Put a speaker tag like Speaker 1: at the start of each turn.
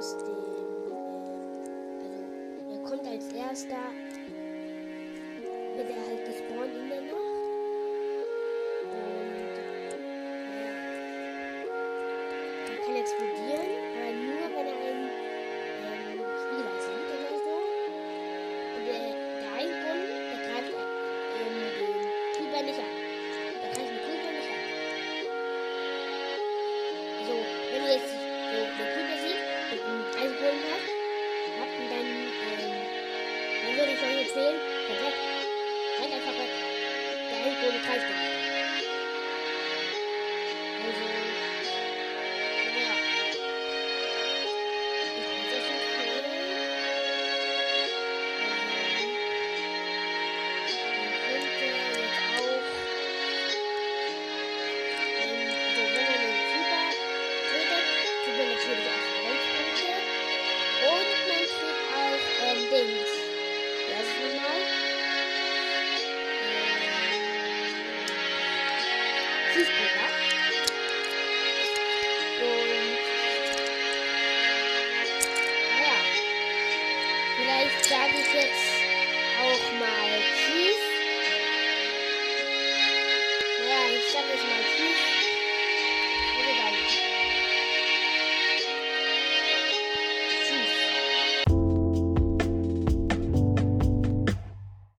Speaker 1: aus dem, ähm, also er kommt als erster, wird er halt gespawnt in der Nacht. Und naja, er kann explodieren, aber nur wenn er einen ähm, Spieler sieht oder so. Und der, der Eingrund, der greift ähm, den Creeper nicht an. Der greift den Creeper nicht an. Also, wenn ihr jetzt den Creeper seht einen Eisboden habt, habt und dann, ähm, dann würde ich euch empfehlen, rennt weg. Rennt einfach weg. Der Eisboden greift nicht. Also, Cheeseburger. Und naja, vielleicht sage ich jetzt auch mal Tschüss. Ja, ich sage jetzt mal Tschüss.